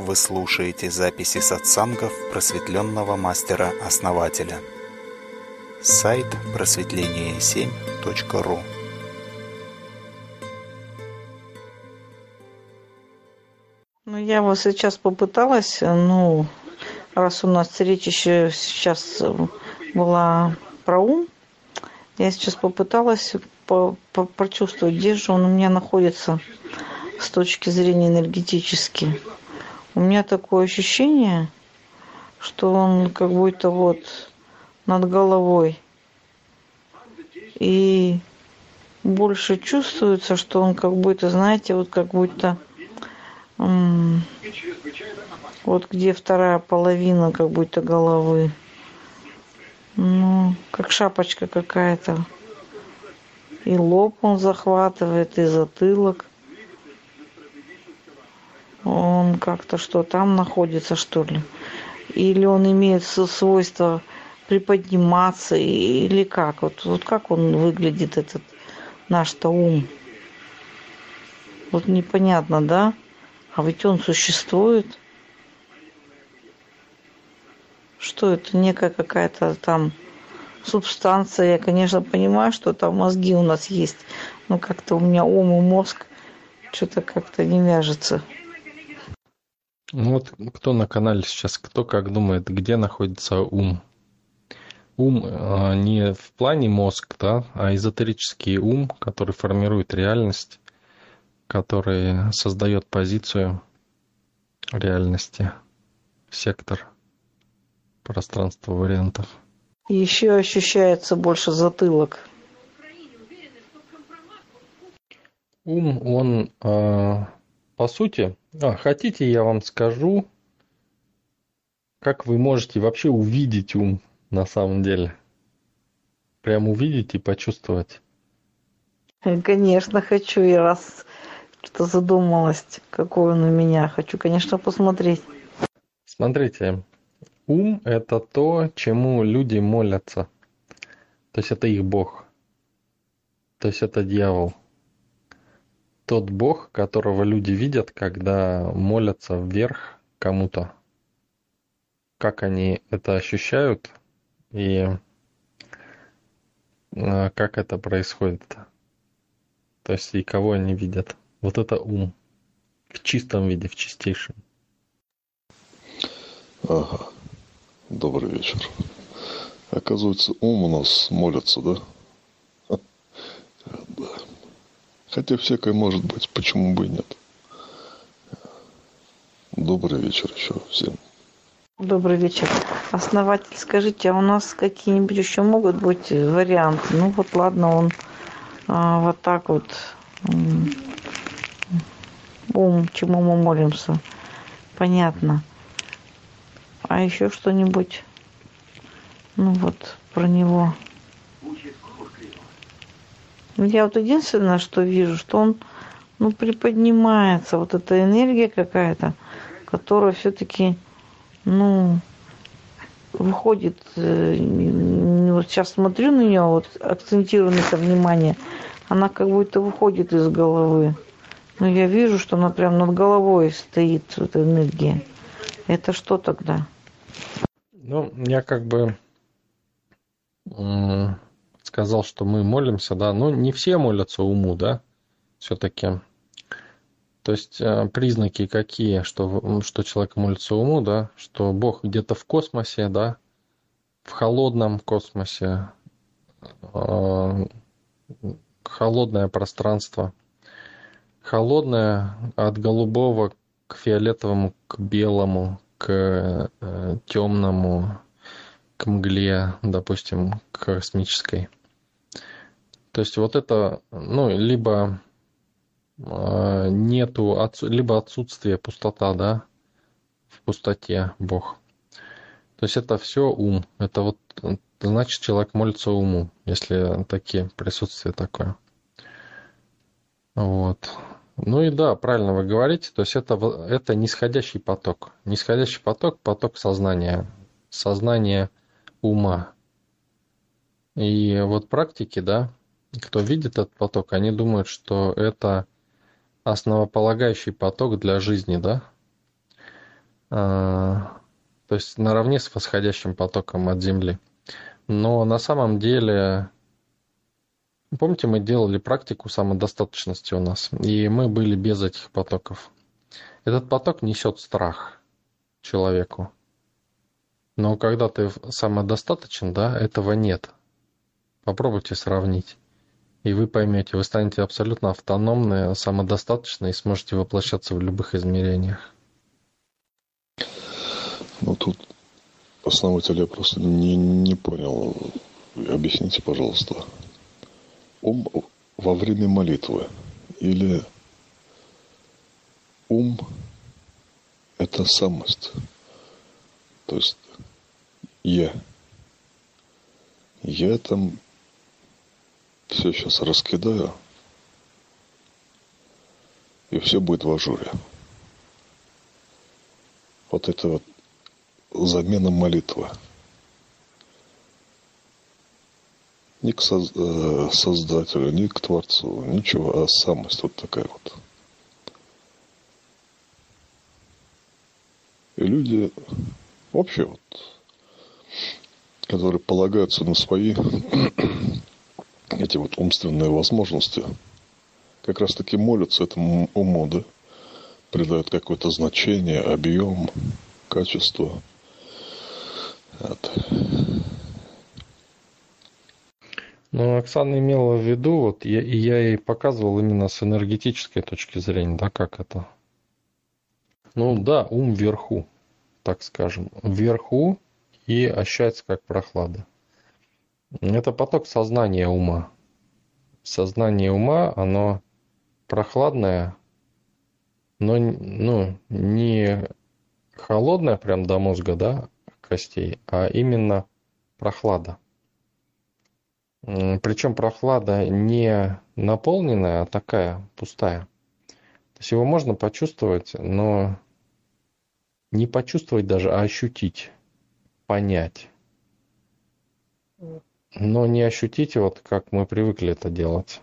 Вы слушаете записи сатсангов просветленного мастера-основателя. Сайт просветление7.ру Ну, я вот сейчас попыталась, ну, раз у нас речь еще сейчас была про ум, я сейчас попыталась по по прочувствовать, где же он у меня находится с точки зрения энергетически. У меня такое ощущение, что он как будто вот над головой. И больше чувствуется, что он как будто, знаете, вот как будто вот где вторая половина как будто головы. Ну, как шапочка какая-то. И лоб он захватывает, и затылок. Как-то что, там находится, что ли? Или он имеет свойство приподниматься, или как? Вот, вот как он выглядит, этот наш-то ум? Вот непонятно, да? А ведь он существует. Что это? Некая какая-то там субстанция. Я, конечно, понимаю, что там мозги у нас есть. Но как-то у меня ум и мозг что-то как-то не вяжется. Ну вот кто на канале сейчас, кто как думает, где находится ум? Ум э, не в плане мозг, да, а эзотерический ум, который формирует реальность, который создает позицию реальности, сектор пространства вариантов. Еще ощущается больше затылок. Ум, он, э, по сути, а, хотите, я вам скажу, как вы можете вообще увидеть ум на самом деле? Прям увидеть и почувствовать. Конечно, хочу. Я раз что задумалась, какой он у меня. Хочу, конечно, посмотреть. Смотрите, ум – это то, чему люди молятся. То есть это их бог. То есть это дьявол. Тот бог, которого люди видят, когда молятся вверх кому-то. Как они это ощущают и а, как это происходит. То есть и кого они видят. Вот это ум. В чистом виде, в чистейшем. Ага. Добрый вечер. Оказывается, ум у нас молится? Да. Хотя всякое может быть, почему бы и нет. Добрый вечер еще всем. Добрый вечер. Основатель, скажите, а у нас какие-нибудь еще могут быть варианты? Ну вот ладно, он а, вот так вот ум, чему мы молимся. Понятно. А еще что-нибудь? Ну вот, про него. Я вот единственное, что вижу, что он, ну, приподнимается. Вот эта энергия какая-то, которая все-таки, ну, выходит, э, вот сейчас смотрю на нее, вот акцентирую на это внимание, она как будто выходит из головы. Но я вижу, что она прям над головой стоит, эта энергия. Это что тогда? Ну, я как бы сказал, что мы молимся, да, но не все молятся уму, да, все-таки. То есть э, признаки какие, что, что человек молится уму, да, что Бог где-то в космосе, да, в холодном космосе, э, холодное пространство, холодное от голубого к фиолетовому, к белому, к э, темному, к мгле, допустим, к космической. То есть вот это, ну, либо э, нету, отсу, либо отсутствие, пустота, да, в пустоте Бог. То есть это все ум. Это вот значит человек молится уму, если такие присутствие такое. Вот. Ну и да, правильно вы говорите, то есть это, это нисходящий поток. Нисходящий поток, поток сознания, сознание ума. И вот практики, да, кто видит этот поток, они думают, что это основополагающий поток для жизни, да. то есть наравне с восходящим потоком от Земли. Но на самом деле, помните, мы делали практику самодостаточности у нас, и мы были без этих потоков. Этот поток несет страх человеку. Но когда ты самодостаточен, да, этого нет. Попробуйте сравнить. И вы поймете, вы станете абсолютно автономны, самодостаточны и сможете воплощаться в любых измерениях. Ну тут основатель я просто не, не понял. Объясните, пожалуйста. Ум во время молитвы или ум – это самость. То есть я. Я там все сейчас раскидаю, и все будет в ажуре. Вот это вот замена молитвы. Ни к э, Создателю, ни к Творцу, ничего, а самость вот такая вот. И люди вообще вот, которые полагаются на свои эти вот умственные возможности, как раз таки молятся этому уму, да, придают какое-то значение, объем, качество. Вот. Ну, Оксана имела в виду, вот я, я ей показывал именно с энергетической точки зрения, да, как это. Ну да, ум вверху, так скажем, вверху и ощущается как прохлада. Это поток сознания ума. Сознание ума, оно прохладное, но ну, не холодное прям до мозга, да, костей, а именно прохлада. Причем прохлада не наполненная, а такая пустая. То есть его можно почувствовать, но не почувствовать даже, а ощутить, понять. Но не ощутить, вот как мы привыкли это делать.